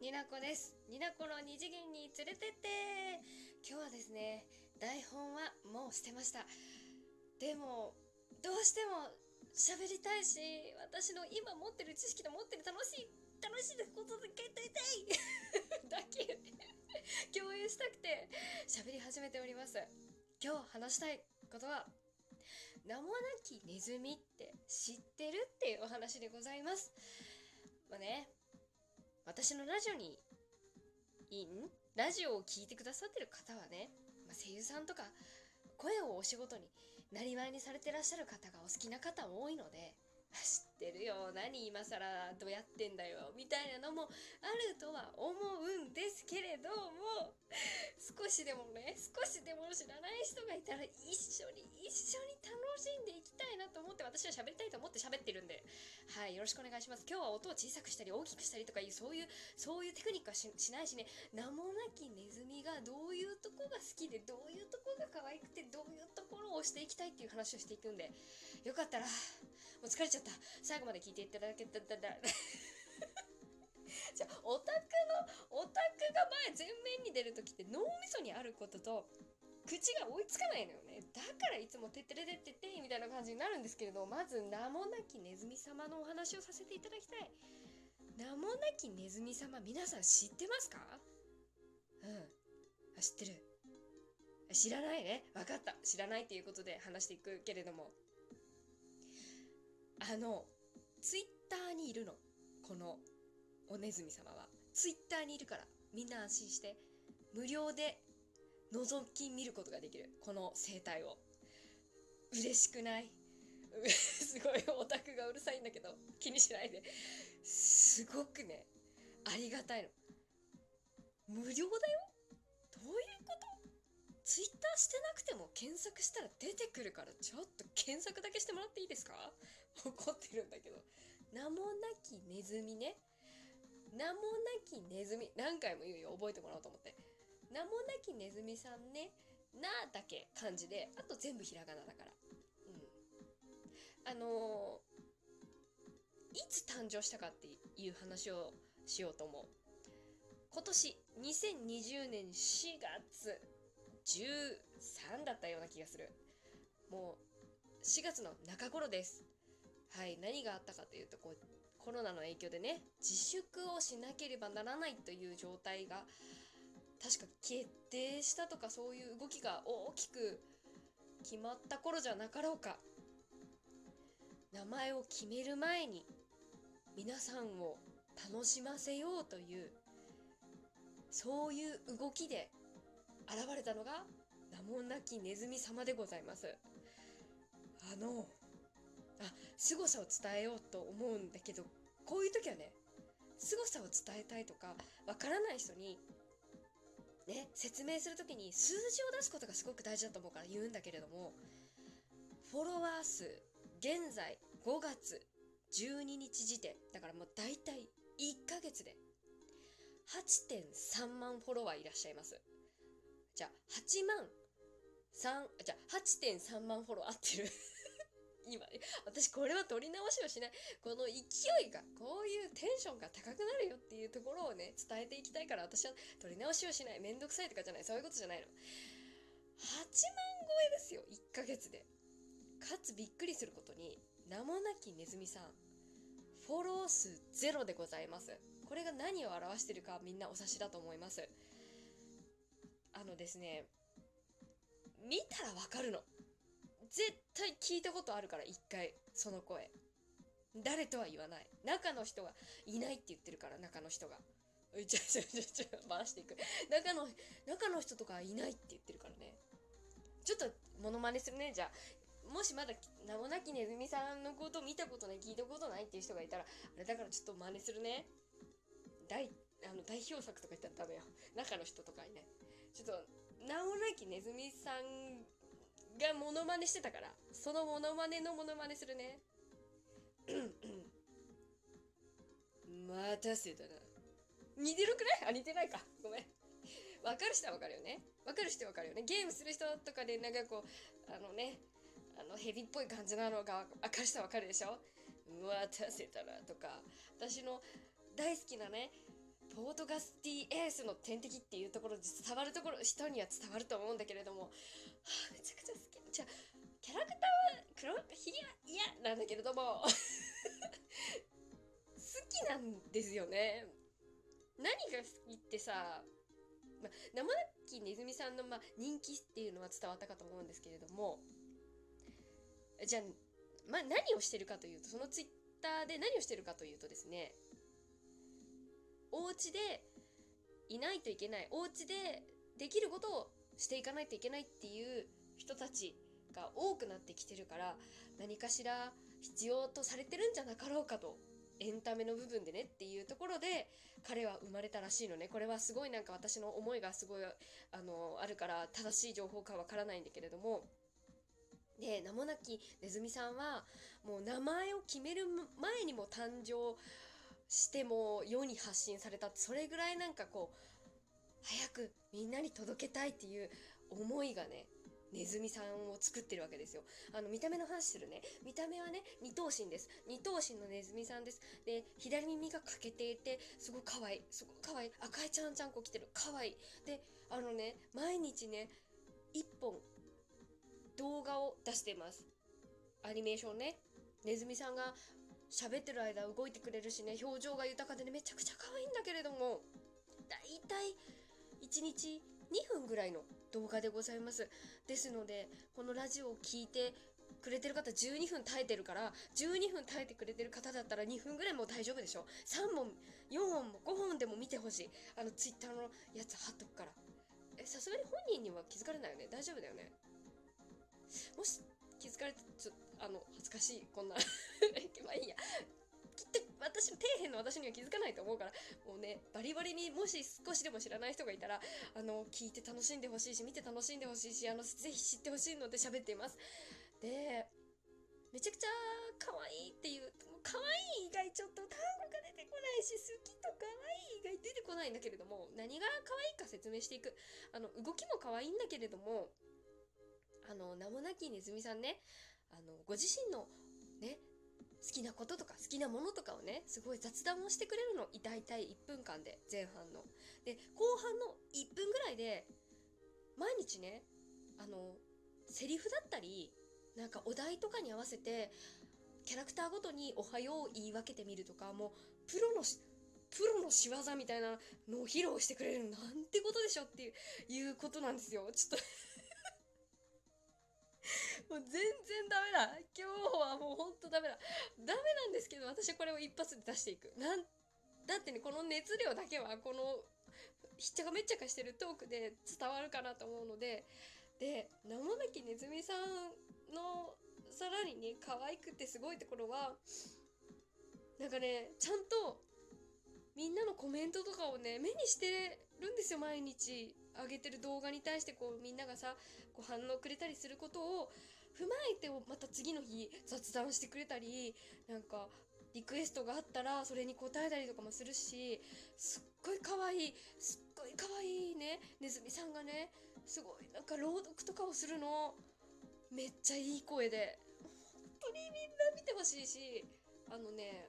になこです。になこの二次元に連れてって。今日はですね台本はもう捨てました。でもどうしても喋りたいし私の今持ってる知識と持ってる楽しい楽しいことでけていたい。だけ。共有したくて喋り始めております。今日話したいことは名もなきネズミって知ってるっていうお話でございます。まあね私のラジオにいん？ラジオを聴いてくださってる方はね、まあ、声優さんとか声をお仕事になりわいにされてらっしゃる方がお好きな方も多いので知ってるよ。何今更どうやってんだよ。みたいなのもあるとは思うんですけれども少しでもね少しでも知らない人がいたら一緒に一緒に楽しんでいきたいなと思って私は喋りたいと思って喋ってるんで。はいよろしくお願いします。今日は音を小さくしたり大きくしたりとかいうそういうそういうテクニックはしないしね。名もなきネズミがどういうとこが好きでどういうとこが可愛くてどういうところを押していきたいっていう話をしていくんでよかったらもう疲れちゃった。最後まで聞いていただけたら じゃあオタクのオタクが前前面に出る時って脳みそにあることと口が追いつかないのよね。だからいつも「てってれてってって」みたいな感じになるんですけれどまず名もなきネズミ様のお話をさせていただきたい。名もなきネズミ様皆さん知ってますか？うん。あ知ってる。知らないね。分かった。知らないっていうことで話していくけれども。あのツイッターにいるの。このおねずみ様は。ツイッターにいるからみんな安心して無料で覗き見ることができる。この生態を。嬉しくない。すごいオタクがうるさいんだけど。気にしないで。すごくねありがたいの。無料だよ。ツイッターしてなくても検索したら出てくるからちょっと検索だけしてもらっていいですか？怒ってるんだけど。名もなきネズミね。名もなきネズミ。何回も言うよ。覚えてもらおうと思って。名もなきネズミさんね。なだけ漢字で。あと全部ひらがなだから。うん。あのー、いつ誕生したかっていう話をしようと思う。今年2020年4月。13だったような気がする。もう4月の中頃です。はい何があったかというとこうコロナの影響でね自粛をしなければならないという状態が確か決定したとかそういう動きが大きく決まった頃じゃなかろうか。名前を決める前に皆さんを楽しませようというそういう動きで現れたのが名もなきネズミ様でございます。あのあ凄さを伝えようと思うんだけどこういう時はね凄さを伝えたいとかわからない人にね説明する時に数字を出すことがすごく大事だと思うから言うんだけれどもフォロワー数現在5月12日時点だからもう大体1ヶ月で8.3万フォロワーいらっしゃいます。じゃあ8万3じゃあ8.3万フォロー合ってる。今私これは取り直しをしない。この勢いがこういうテンションが高くなるよっていうところをね伝えていきたいから私は取り直しをしない。めんどくさいとかじゃない。そういうことじゃないの。8万超えですよ1ヶ月で。かつびっくりすることに名もなきネズミさんフォロー数ゼロでございます。これが何を表してるかみんなお察しだと思います。あのですね見たらわかるの。絶対聞いたことあるから一回。その声。誰とは言わない。中の人がいないって言ってるから中の人が。うちょちょちょちょ回していく。中の中の人とかいないって言ってるからね。ちょっとモノマネするね。じゃあもしまだ名もなきネズミさんのこと見たことない聞いたことないっていう人がいたらあれだからちょっと真似するね。大あの代表作とか言ったらダメよ。中の人とかいない。ちょっと名もなきネズミさんがモノマネしてたから。そのモノマネのモノマネするね。待たせたな。似てるくらいあ似てないか。ごめん。わかる人はわかるよね。わかる人はわかるよね。ゲームする人とかでなんかこうあのねあのヘビっぽい感じなのがわかる人はわかるでしょ？待たせたなとか。私の大好きなねポートガスティエースの天敵っていうところ伝わるところ人には伝わると思うんだけれども、はあ、めちゃくちゃ好き。じゃキャラクターは黒ひげは嫌なんだけれども好きなんですよね。何が好きってさま、生なきねずみさんの、ま、人気っていうのは伝わったかと思うんですけれどもじゃあ、ま、何をしてるかというとそのツイッターで何をしてるかというとですねお家でいないといけないお家でできることをしていかないといけないっていう人たちが多くなってきてるから何かしら必要とされてるんじゃなかろうかとエンタメの部分でねっていうところで彼は生まれたらしいのね。これはすごいなんか私の思いがすごいあのあるから正しい情報かわからないんだけれども。で名もなきネズミさんはもう名前を決める前にも誕生しても世に発信されたそれぐらいなんかこう早くみんなに届けたいっていう思いがねネズミさんを作ってるわけですよ。あの、見た目の話するね。見た目はね、二頭身です。二頭身のネズミさんです。で、左耳が欠けていて、すごい可愛い。すごい可愛い。赤いちゃんちゃんこ来てる。可愛い。で、あのね、毎日ね、一本、動画を出してます。アニメーションね。ネズミさんが喋ってる間動いてくれるしね、表情が豊かでね、めちゃくちゃ可愛いんだけれども、だいたい1日2分ぐらいの動画でございます。ですので、このラジオを聴いてくれてる方12分耐えてるから、12分耐えてくれてる方だったら2分ぐらいもう大丈夫でしょ ?3 本、4本も5本でも見てほしい。あの、ツイッターのやつ貼っとくから。え、さすがに本人には気づかれないよね大丈夫だよねもし気づかれて、ちょっと、あの、恥ずかしい、こんな まあいいや。きっと私、底辺の私には気づかないと思うから、もうね、バリバリにもし少しでも知らない人がいたら、あの、聞いて楽しんでほしいし、見て楽しんでほしいし、あの、ぜひ知ってほしいので喋っています。で、めちゃくちゃ可愛いっていう、もう可愛い以外ちょっと単語が出てこないし、好きと可愛い以外出てこないんだけれども、何が可愛いか説明していく。あの、動きも可愛いんだけれども、あの、名もなきネズミさんね、あの、ご自身のね、好きなこととか好きなものとかをね、すごい雑談をしてくれるの。大体1分間で、前半の。で、後半の1分ぐらいで、毎日ね、あの、セリフだったり、なんかお題とかに合わせて、キャラクターごとにおはよう言い分けてみるとか、もう、プロのプロの仕業みたいなのを披露してくれるなんてことでしょっていう、いうことなんですよ。ちょっともう全然ダメだ。今日はもうほんとダメだ。ダメなんですけど、私はこれを一発で出していく。なん、だってね、この熱量だけは、この、ひっちゃかめっちゃかしてるトークで伝わるかなと思うので、で、名もなきネズミさんの、さらにね、可愛くてすごいところは、なんかね、ちゃんと、みんなのコメントとかをね、目にしてるんですよ、毎日。上げてる動画に対してこうみんながさ、こう反応くれたりすることを踏まえてまた次の日雑談してくれたり、なんかリクエストがあったらそれに答えたりとかもするし、すっごい可愛い、すっごい可愛いね、ネズミさんがね、すごいなんか朗読とかをするの。めっちゃいい声で。本当にみんな見てほしいし、あのね、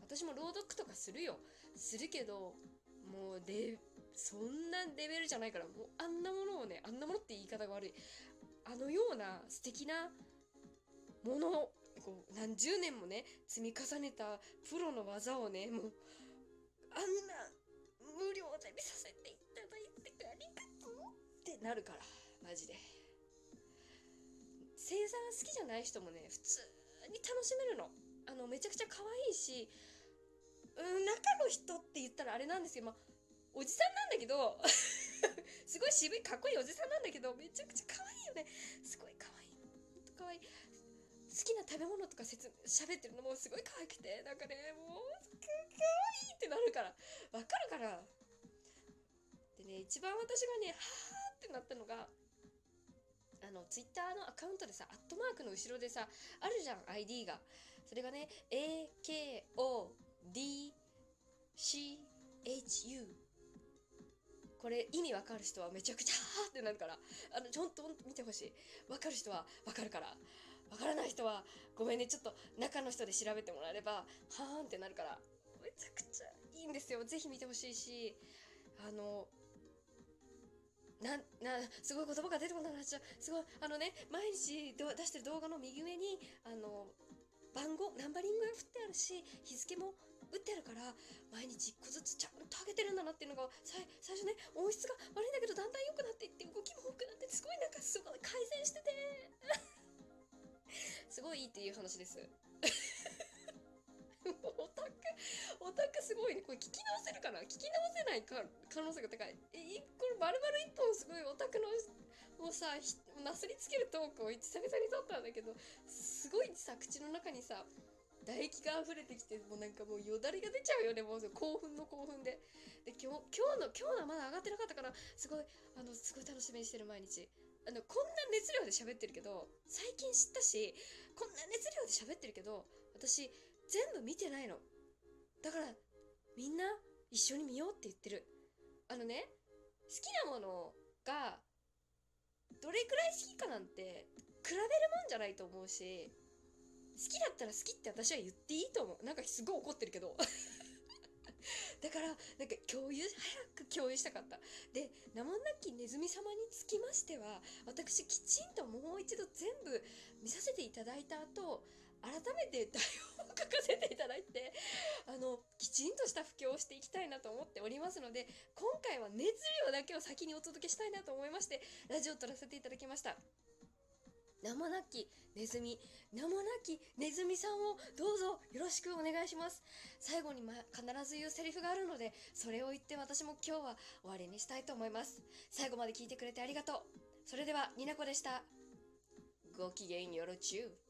私も朗読とかするよ。するけど、もうで、そんなレベルじゃないから、もうあんなものをね、あんなものって言い方が悪い。あのような素敵なもの、こう何十年もね、積み重ねたプロの技をね、もう、あんな無料で見させていただいてありがとうってなるから、マジで。星座が好きじゃない人もね、普通に楽しめるの。あの、めちゃくちゃ可愛いし、うん、中の人って言ったらあれなんですけど、まあ、おじさんなんだけど すごい渋いかっこいいおじさんなんだけどめちゃくちゃすごい可愛い。可愛い。好きな食べ物とか説喋ってるのもすごい可愛くてなんかねもう可愛いってなるからわかるから。でね一番私がねはーってなったのがあのツイッターのアカウントでさアットマークの後ろでさあるじゃん ID が。それがね AKODCHU これ意味わかる人はめちゃくちゃはーってなるから、あの、ちょんと見てほしい。わかる人はわかるから。わからない人は、ごめんね、ちょっと中の人で調べてもらえれば、はーんってなるから、めちゃくちゃいいんですよぜひ見てほしいしあのな、な、すごい言葉が出てこなくなっちゃう。すごい、あのね、毎日出してる動画の右上に、あの、番号、ナンバリングが振ってあるし、日付も打ってるから、毎日1個ずつちゃんと上げてるんだなっていうのが、最初ね、音質が悪いんだけど、だんだん良くなっていって、動きも多くなって、すごいなんかすごい改善してて、すごいいいっていう話です。オタク、オタクすごいね。これ聞き直せるかな？聞き直せないか可能性が高い。え、これ丸々一本すごいオタクの、もうさ、なすりつけるトークを久々に撮ったんだけど、すごいさ、口の中にさ、唾液が溢れてきて、もうなんかもうよだれが出ちゃうよね、もう興奮の興奮で。で、今日、今日の、今日のはまだ上がってなかったから、すごい、あの、すごい楽しみにしてる毎日。あの、こんな熱量で喋ってるけど、最近知ったし、こんな熱量で喋ってるけど、私、全部見てないの。だから、みんな一緒に見ようって言ってる。あのね、好きなものが、どれくらい好きかなんて、比べるもんじゃないと思うし、好きだったら好きって私は言っていいと思う。なんかすごい怒ってるけど。だから、なんか共有、早く共有したかった。で、名もなきネズミ様につきましては、私きちんともう一度全部見させていただいた後、改めて台本を書かせていただいて、あの、きちんとした布教をしていきたいなと思っておりますので、今回は熱量だけを先にお届けしたいなと思いまして、ラジオを撮らせていただきました。名もなきネズミ、名もなきネズミさんをどうぞよろしくお願いします。最後に、ま、必ず言うセリフがあるので、それを言って私も今日は終わりにしたいと思います。最後まで聞いてくれてありがとう。それでは、ニナコでした。ごきげんよろちゅう。